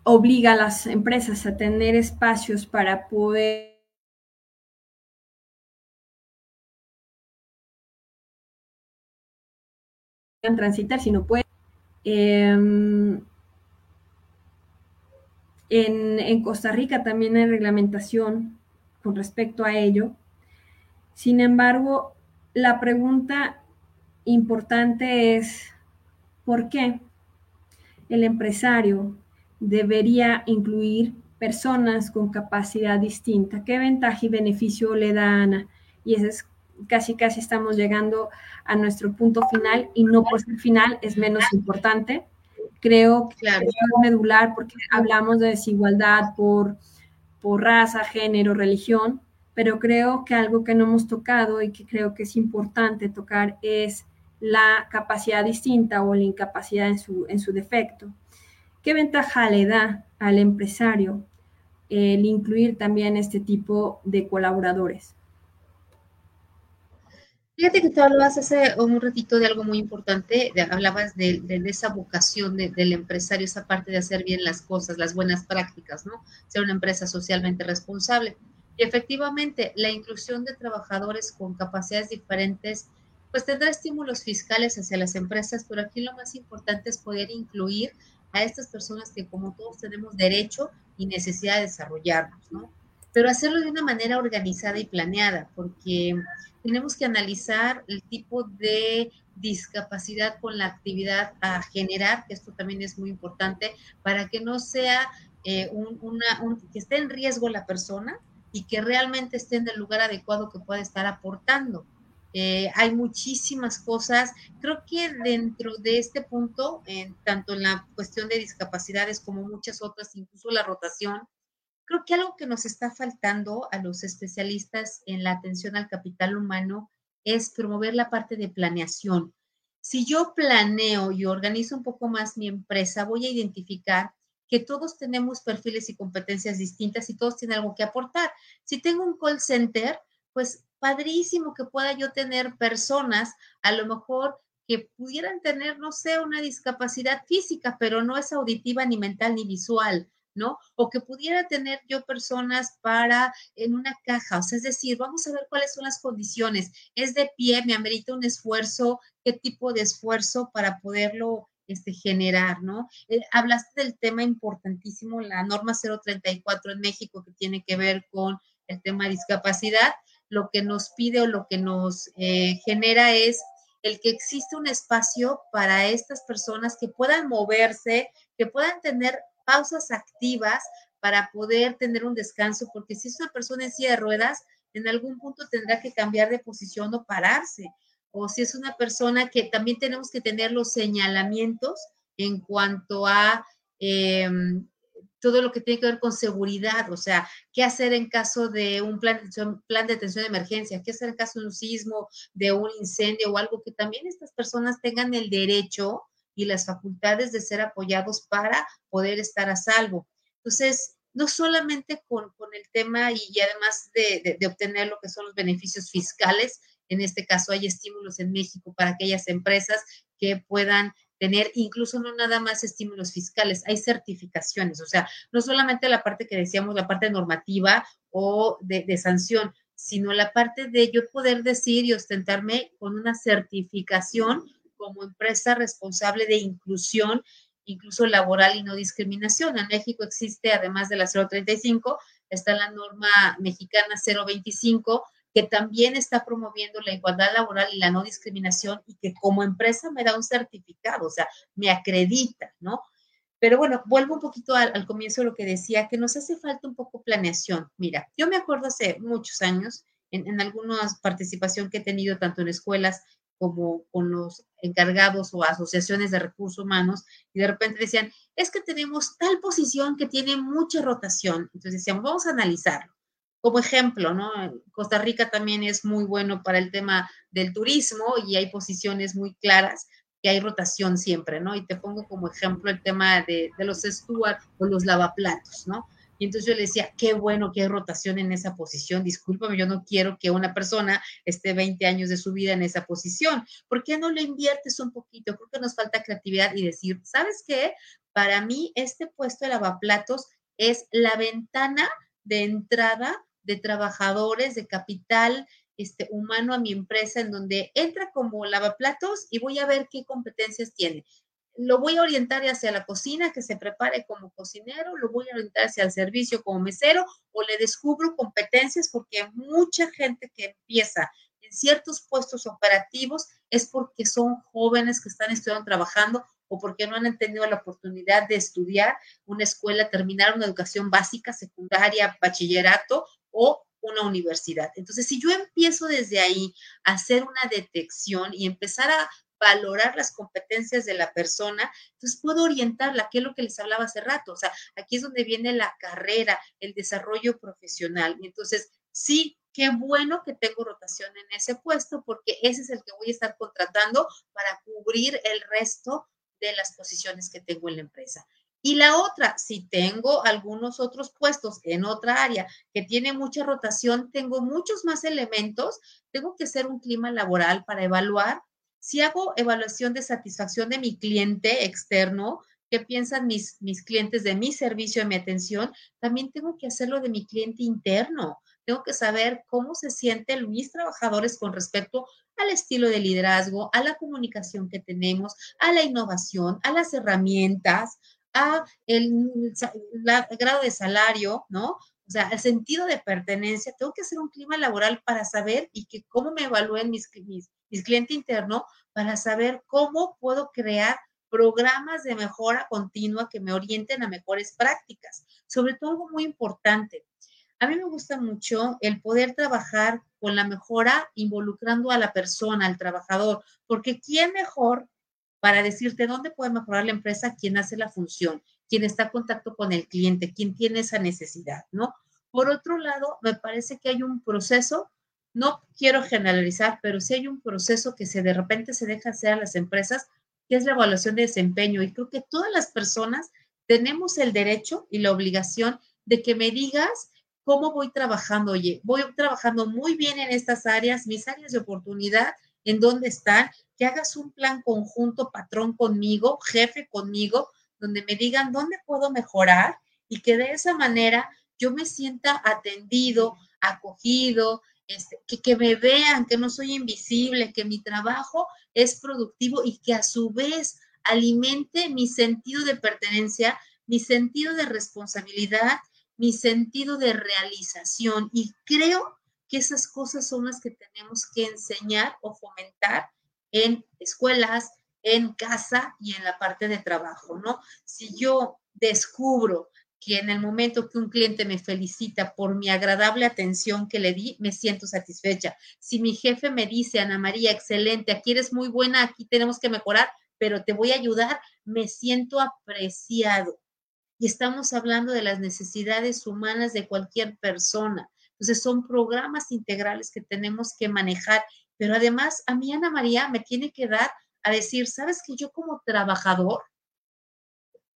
obliga a las empresas a tener espacios para poder transitar, si no pueden. Em, en, Costa Rica también hay reglamentación con respecto a ello. Sin embargo, la pregunta importante es, ¿por qué el empresario debería incluir personas con capacidad distinta? ¿Qué ventaja y beneficio le da a Ana? Y esa es casi casi estamos llegando a nuestro punto final y no por ser final es menos importante. Creo que es medular porque hablamos de desigualdad por, por raza, género, religión, pero creo que algo que no hemos tocado y que creo que es importante tocar es la capacidad distinta o la incapacidad en su, en su defecto. ¿Qué ventaja le da al empresario el incluir también este tipo de colaboradores? Fíjate que tú hablabas hace un ratito de algo muy importante, hablabas de, esa vocación del empresario, esa parte de hacer bien las cosas, las buenas prácticas, ¿no? Ser una empresa socialmente responsable. Y efectivamente, la inclusión de trabajadores con capacidades diferentes pues tendrá estímulos fiscales hacia las empresas, pero aquí lo más importante es poder incluir a estas personas que como todos tenemos derecho y necesidad de desarrollarnos, ¿no? Pero hacerlo de una manera organizada y planeada, porque tenemos que analizar el tipo de discapacidad con la actividad a generar, que esto también es muy importante, para que no sea eh, una, que esté en riesgo la persona y que realmente esté en el lugar adecuado que pueda estar aportando. Eh, hay muchísimas cosas. Creo que dentro de este punto, tanto en la cuestión de discapacidades como muchas otras, incluso la rotación, creo que algo que nos está faltando a los especialistas en la atención al capital humano es promover la parte de planeación. Si yo planeo y organizo un poco más mi empresa, voy a identificar que todos tenemos perfiles y competencias distintas y todos tienen algo que aportar. Si tengo un call center, pues padrísimo que pueda yo tener personas, a lo mejor que pudieran tener, no sé, una discapacidad física, pero no es auditiva ni mental ni visual. ¿No? O que pudiera tener yo personas para en una caja, o sea, es decir, vamos a ver cuáles son las condiciones. Es de pie, me amerita un esfuerzo, qué tipo de esfuerzo para poderlo este, generar, ¿no? Eh, hablaste del tema importantísimo, la norma 034 en México que tiene que ver con el tema de discapacidad. Lo que nos pide o lo que nos eh, genera es el que existe un espacio para estas personas que puedan moverse, que puedan tener pausas activas para poder tener un descanso, porque si es una persona en silla de ruedas, en algún punto tendrá que cambiar de posición o pararse. O si es una persona que también tenemos que tener los señalamientos en cuanto a em, todo lo que tiene que ver con seguridad, o sea, qué hacer en caso de un plan plan de atención de emergencia, qué hacer en caso de un sismo, de un incendio o algo que también estas personas tengan el derecho y las facultades de ser apoyados para poder estar a salvo. Entonces, no solamente con, el tema y, además de, obtener lo que son los beneficios fiscales, en este caso hay estímulos en México para aquellas empresas que puedan tener incluso no nada más estímulos fiscales, hay certificaciones, o sea, no solamente la parte que decíamos, la parte normativa o de, de sanción, sino la parte de yo poder decir y ostentarme con una certificación como empresa responsable de inclusión, incluso laboral y no discriminación. En México existe, además de la 035, está la norma mexicana 025, que también está promoviendo la igualdad laboral y la no discriminación y que como empresa me da un certificado, o sea, me acredita, ¿no? Pero bueno, vuelvo un poquito al, comienzo de lo que decía, que nos hace falta un poco planeación. Mira, yo me acuerdo hace muchos años, en, en alguna participación que he tenido tanto en escuelas como con los encargados o asociaciones de recursos humanos y de repente decían, es que tenemos tal posición que tiene mucha rotación. Entonces decíamos, vamos a analizarlo. Como ejemplo, ¿no? Costa Rica también es muy bueno para el tema del turismo y hay posiciones muy claras que hay rotación siempre, ¿no? Y te pongo como ejemplo el tema de, de los steward o los lavaplatos, ¿no? Y entonces yo le decía, qué bueno que hay rotación en esa posición. Discúlpame, yo no quiero que una persona esté 20 años de su vida en esa posición. ¿Por qué no lo inviertes un poquito? Creo que nos falta creatividad y decir, ¿sabes qué? Para mí, este puesto de lavaplatos es la ventana de entrada de trabajadores, de capital este, humano a mi empresa, en donde entra como lavaplatos y voy a ver qué competencias tiene lo voy a orientar hacia la cocina, que se prepare como cocinero, lo voy a orientar hacia el servicio como mesero o le descubro competencias porque mucha gente que empieza en ciertos puestos operativos es porque son jóvenes que están estudiando, trabajando o porque no han tenido la oportunidad de estudiar una escuela, terminar una educación básica, secundaria, bachillerato o una universidad. Entonces, si yo empiezo desde ahí a hacer una detección y empezar a valorar las competencias de la persona, entonces puedo orientarla, que es lo que les hablaba hace rato, o sea, aquí es donde viene la carrera, el desarrollo profesional. Entonces, sí, qué bueno que tengo rotación en ese puesto, porque ese es el que voy a estar contratando para cubrir el resto de las posiciones que tengo en la empresa. Y la otra, si tengo algunos otros puestos en otra área que tiene mucha rotación, tengo muchos más elementos, tengo que hacer un clima laboral para evaluar si hago evaluación de satisfacción de mi cliente externo, qué piensan mis, mis clientes de mi servicio, de mi atención, también tengo que hacerlo de mi cliente interno. Tengo que saber cómo se sienten mis trabajadores con respecto al estilo de liderazgo, a la comunicación que tenemos, a la innovación, a las herramientas, a el, grado de salario, ¿no? O sea, el sentido de pertenencia. Tengo que hacer un clima laboral para saber y que cómo me evalúen mis, mis, mis clientes internos para saber cómo puedo crear programas de mejora continua que me orienten a mejores prácticas. Sobre todo algo muy importante. A mí me gusta mucho el poder trabajar con la mejora involucrando a la persona, al trabajador, porque ¿quién mejor para decirte dónde puede mejorar la empresa? Quien hace la función, quien está en contacto con el cliente, quien tiene esa necesidad, ¿no? Por otro lado, me parece que hay un proceso, no quiero generalizar, pero sí hay un proceso que se de repente se deja hacer a las empresas que es la evaluación de desempeño. Y creo que todas las personas tenemos el derecho y la obligación de que me digas cómo voy trabajando. Oye, voy trabajando muy bien en estas áreas, mis áreas de oportunidad, en dónde están, que hagas un plan conjunto, patrón conmigo, jefe conmigo, donde me digan dónde puedo mejorar y que de esa manera yo me sienta atendido, acogido, este, que, que me vean, que no soy invisible, que mi trabajo es productivo y que a su vez alimente mi sentido de pertenencia, mi sentido de responsabilidad, mi sentido de realización. Y creo que esas cosas son las que tenemos que enseñar o fomentar en escuelas, en casa y en la parte de trabajo, ¿no? Si yo descubro que en el momento que un cliente me felicita por mi agradable atención que le di, me siento satisfecha. Si mi jefe me dice, Ana María, excelente, aquí eres muy buena, aquí tenemos que mejorar, pero te voy a ayudar, me siento apreciado. Y estamos hablando de las necesidades humanas de cualquier persona. Entonces son programas integrales que tenemos que manejar, pero además a mí Ana María me tiene que dar a decir, sabes que yo como trabajador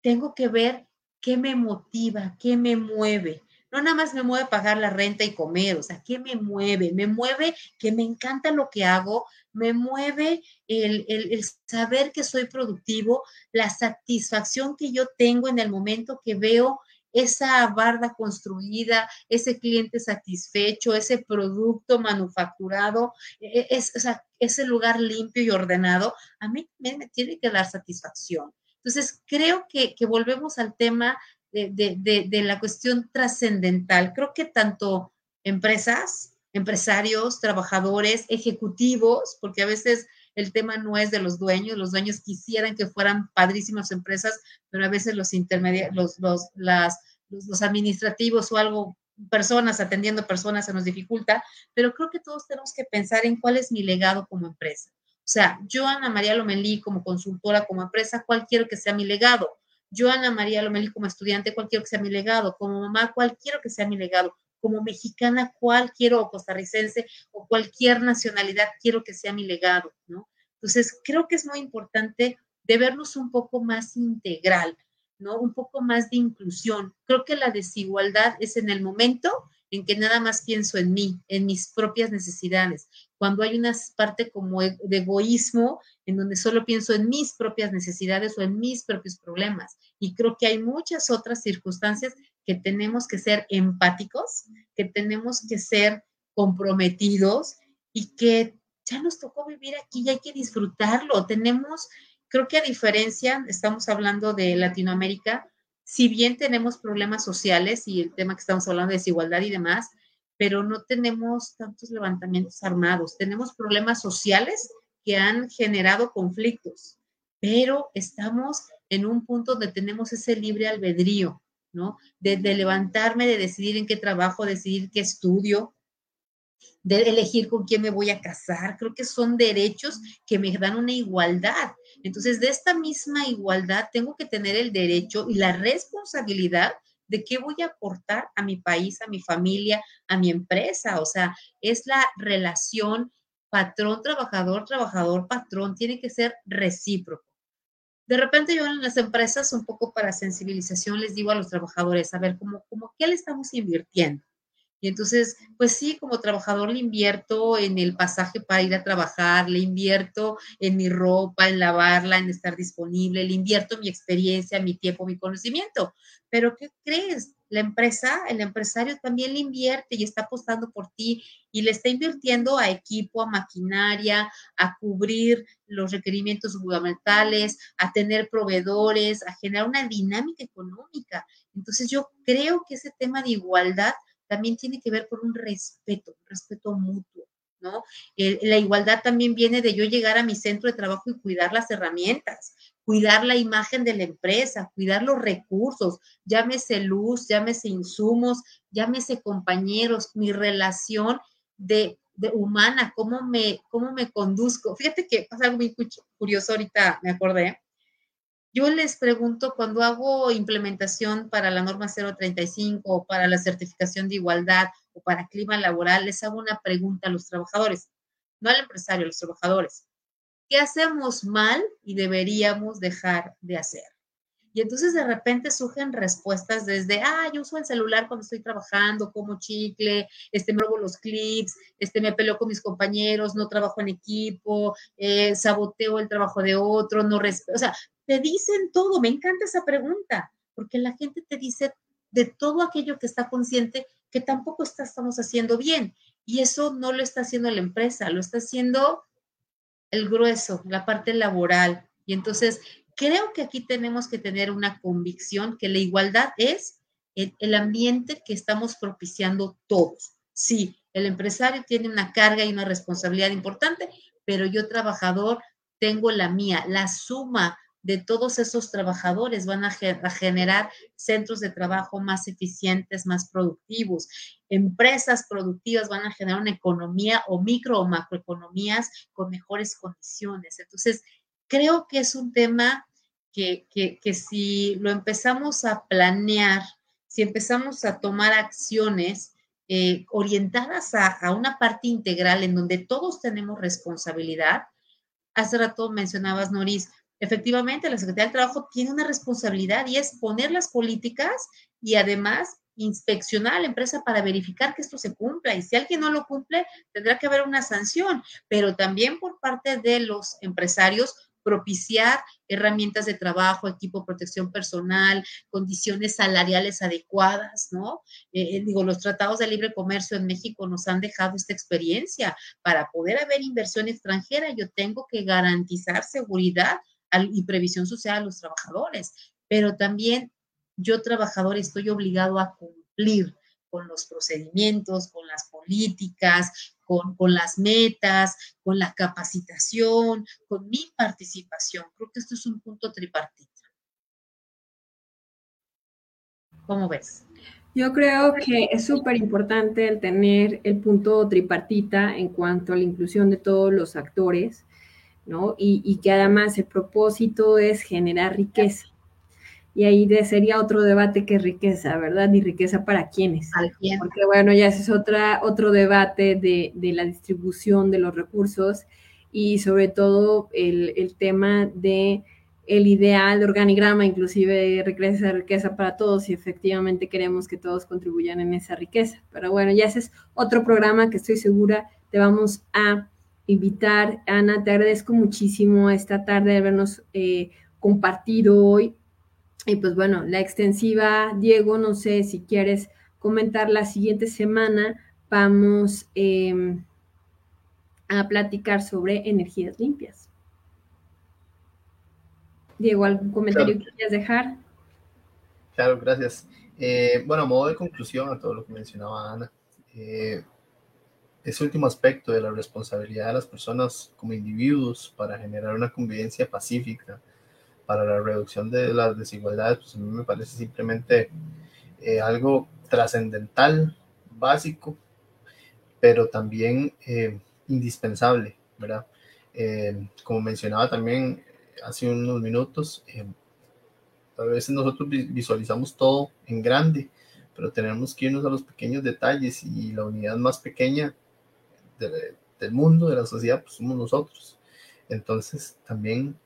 tengo que ver qué me motiva, qué me mueve. No nada más me mueve pagar la renta y comer, o sea, ¿qué me mueve? Me mueve que me encanta lo que hago, me mueve el, el, saber que soy productivo, la satisfacción que yo tengo en el momento que veo esa barda construida, ese cliente satisfecho, ese producto manufacturado, e, e, es, o sea, ese lugar limpio y ordenado, a mí me tiene que dar satisfacción. Entonces, creo que, volvemos al tema de, la cuestión trascendental. Creo que tanto empresas, empresarios, trabajadores, ejecutivos, porque a veces el tema no es de los dueños, los dueños quisieran que fueran padrísimas empresas, pero a veces los intermediarios, los, los administrativos o algo, personas atendiendo personas se nos dificulta, pero creo que todos tenemos que pensar en cuál es mi legado como empresa. O sea, yo, Ana María Lomelí, como consultora, como empresa, ¿cuál quiero que sea mi legado? Yo, Ana María Lomelí, como estudiante, ¿cuál quiero que sea mi legado? Como mamá, ¿cuál quiero que sea mi legado? Como mexicana, ¿cuál quiero, o costarricense, o cualquier nacionalidad quiero que sea mi legado? ¿no? Entonces, creo que es muy importante de vernos un poco más integral, ¿no? Un poco más de inclusión. Creo que la desigualdad es en el momento en que nada más pienso en mí, en mis propias necesidades. Cuando hay una parte como e, de egoísmo, en donde solo pienso en mis propias necesidades o en mis propios problemas. Y creo que hay muchas otras circunstancias que tenemos que ser empáticos, que tenemos que ser comprometidos y que ya nos tocó vivir aquí y hay que disfrutarlo. Tenemos, creo que a diferencia, estamos hablando de Latinoamérica, si bien tenemos problemas sociales y el tema que estamos hablando de desigualdad y demás, pero no tenemos tantos levantamientos armados. Tenemos problemas sociales que han generado conflictos, pero estamos en un punto donde tenemos ese libre albedrío, ¿no? De, levantarme, de decidir en qué trabajo, decidir qué estudio, de elegir con quién me voy a casar. Creo que son derechos que me dan una igualdad entonces, de esta misma igualdad, tengo que tener el derecho y la responsabilidad de qué voy a aportar a mi país, a mi familia, a mi empresa. O sea, es la relación patrón, trabajador, trabajador, patrón, tiene que ser recíproco. De repente yo en las empresas, un poco para sensibilización, les digo a los trabajadores, a ver, ¿cómo, cómo qué le estamos invirtiendo? Y entonces, pues sí, como trabajador le invierto en el pasaje para ir a trabajar, le invierto en mi ropa, en lavarla, en estar disponible, le invierto mi experiencia, mi tiempo, mi conocimiento. Pero ¿qué crees? La empresa, el empresario también le invierte y está apostando por ti y le está invirtiendo a equipo, a maquinaria, a cubrir los requerimientos gubernamentales, a tener proveedores, a generar una dinámica económica. Entonces yo creo que ese tema de igualdad también tiene que ver con un respeto, un respeto mutuo, ¿no? la igualdad también viene de yo llegar a mi centro de trabajo y cuidar las herramientas, cuidar la imagen de la empresa, cuidar los recursos, llámese luz, llámese insumos, llámese compañeros, mi relación de, humana, cómo me, cómo me conduzco. Fíjate que pasa algo muy curioso ahorita, me acordé. Yo les pregunto cuando hago implementación para la norma 035 o para la certificación de igualdad o para clima laboral, les hago una pregunta a los trabajadores, no al empresario, a los trabajadores. ¿Qué hacemos mal y deberíamos dejar de hacer? Y entonces de repente surgen respuestas desde, ah, yo uso el celular cuando estoy trabajando, como chicle, este, me robo los clips, este, me peleo con mis compañeros, no trabajo en equipo, eh, saboteo el trabajo de otro, no respeto, o sea, te dicen todo, me encanta esa pregunta, porque la gente te dice de todo aquello que está consciente que tampoco está, estamos haciendo bien. Y eso no lo está haciendo la empresa, lo está haciendo el grueso, la parte laboral. Y entonces creo que aquí tenemos que tener una convicción que la igualdad es el, el ambiente que estamos propiciando todos. Sí, el empresario tiene una carga y una responsabilidad importante, pero yo trabajador tengo la mía, la suma de todos esos trabajadores van a, generar centros de trabajo más eficientes, más productivos. Empresas productivas van a generar una economía o micro o macroeconomías con mejores condiciones. Entonces, creo que es un tema que, si lo empezamos a planear, si empezamos a tomar acciones, eh, orientadas a, a, una parte integral en donde todos tenemos responsabilidad. Hace rato mencionabas, Noris, efectivamente la Secretaría del Trabajo tiene una responsabilidad y es poner las políticas y además inspeccionar a la empresa para verificar que esto se cumpla. Y si alguien no lo cumple, tendrá que haber una sanción, pero también por parte de los empresarios propiciar herramientas de trabajo, equipo protección personal, condiciones salariales adecuadas, ¿no? Eh, eh, digo, los tratados de libre comercio en México nos han dejado esta experiencia. Para poder haber inversión extranjera, yo tengo que garantizar seguridad y previsión social a los trabajadores, pero también yo trabajador estoy obligado a cumplir con los procedimientos, con las políticas, con, con, las metas, con la capacitación, con mi participación. Creo que esto es un punto tripartito. ¿Cómo ves? Yo creo que es súper importante el tener el punto tripartita en cuanto a la inclusión de todos los actores ¿no? Y, que además el propósito es generar riqueza. Y ahí sería otro debate que riqueza, ¿verdad? ¿Y riqueza para quiénes? Porque bueno, ya ese es otra, otro debate de, la distribución de los recursos y sobre todo el, tema de el ideal de organigrama, inclusive riqueza, riqueza para todos y efectivamente queremos que todos contribuyan en esa riqueza. Pero bueno, ya ese es otro programa que estoy segura te vamos a invitar. Ana, te agradezco muchísimo esta tarde de habernos eh, compartido hoy. Y pues bueno, la extensiva, Diego, no sé si quieres comentar la siguiente semana, vamos em, a platicar sobre energías limpias. Diego, ¿algún comentario que quieras dejar? Claro, gracias. Eh, bueno, a modo de conclusión a todo lo que mencionaba Ana, eh, ese último aspecto de la responsabilidad de las personas como individuos para generar una convivencia pacífica, para la reducción de las desigualdades, pues a mí me parece simplemente eh, algo trascendental, básico, pero también eh, indispensable, ¿verdad? Eh, como mencionaba también hace unos minutos, a veces nosotros visualizamos todo en grande, pero tenemos que irnos a los pequeños detalles y la unidad más pequeña del mundo, de la sociedad, pues somos nosotros. Entonces, también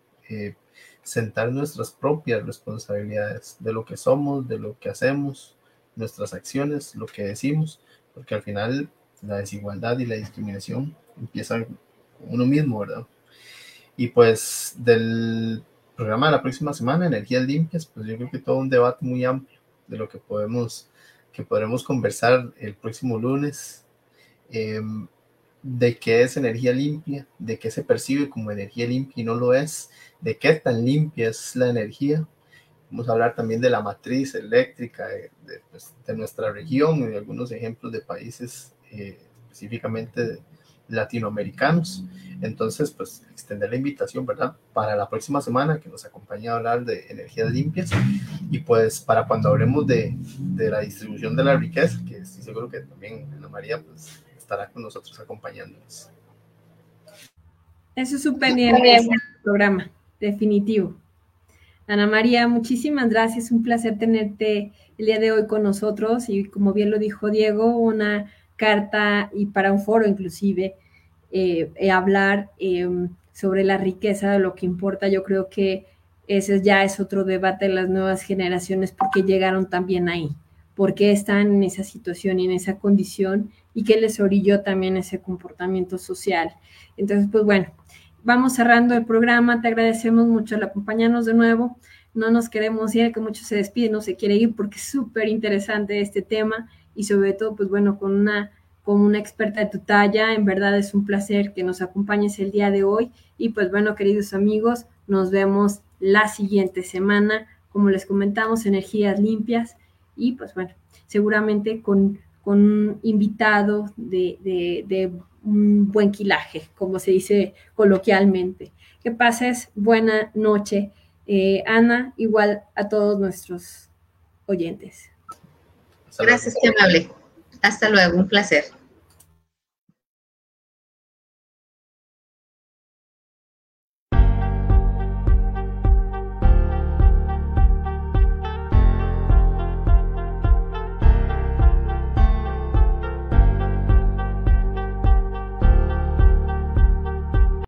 sentar nuestras propias responsabilidades de lo que somos, de lo que hacemos, nuestras acciones, lo que decimos, porque al final la desigualdad y la discriminación empiezan con uno mismo, ¿verdad? Y pues del programa de la próxima semana, Energías Limpias, pues yo creo que todo un debate muy amplio de lo que podemos, que podremos conversar el próximo lunes, em, de qué es energía limpia, de qué se percibe como energía limpia y no lo es, de qué tan limpia es la energía. Vamos a hablar también de la matriz eléctrica de, pues, nuestra región y de algunos ejemplos de países eh, específicamente latinoamericanos. Entonces, pues extender la invitación, ¿verdad? Para la próxima semana que nos acompañe a hablar de energías limpias y pues para cuando hablemos de, de la distribución de la riqueza, que estoy seguro que también Ana María pues estará con nosotros acompañándonos. Eso es súper bien el programa, definitivo. Ana María, muchísimas gracias, un placer tenerte el día de hoy con nosotros y como bien lo dijo Diego, una carta y para un foro inclusive, eh, eh, hablar em, sobre la riqueza de lo que importa. Yo creo que ese ya es otro debate de las nuevas generaciones porque llegaron también ahí, porque están en esa situación y en esa condición y que les orilló también ese comportamiento social. Entonces, pues bueno, vamos cerrando el programa. Te agradecemos mucho el acompañarnos de nuevo. No nos queremos ir, que muchos se despiden, no se quiere ir porque es súper interesante este tema y sobre todo, pues bueno, con una, con una experta de tu talla. En verdad es un placer que nos acompañes el día de hoy. Y pues bueno, queridos amigos, nos vemos la siguiente semana. Como les comentamos, energías limpias y pues bueno, seguramente con, con un invitado de, de, un buen quilaje, como se dice coloquialmente. Que pases buena noche, eh, Ana, igual a todos nuestros oyentes. Gracias, amable. Hasta luego, un placer.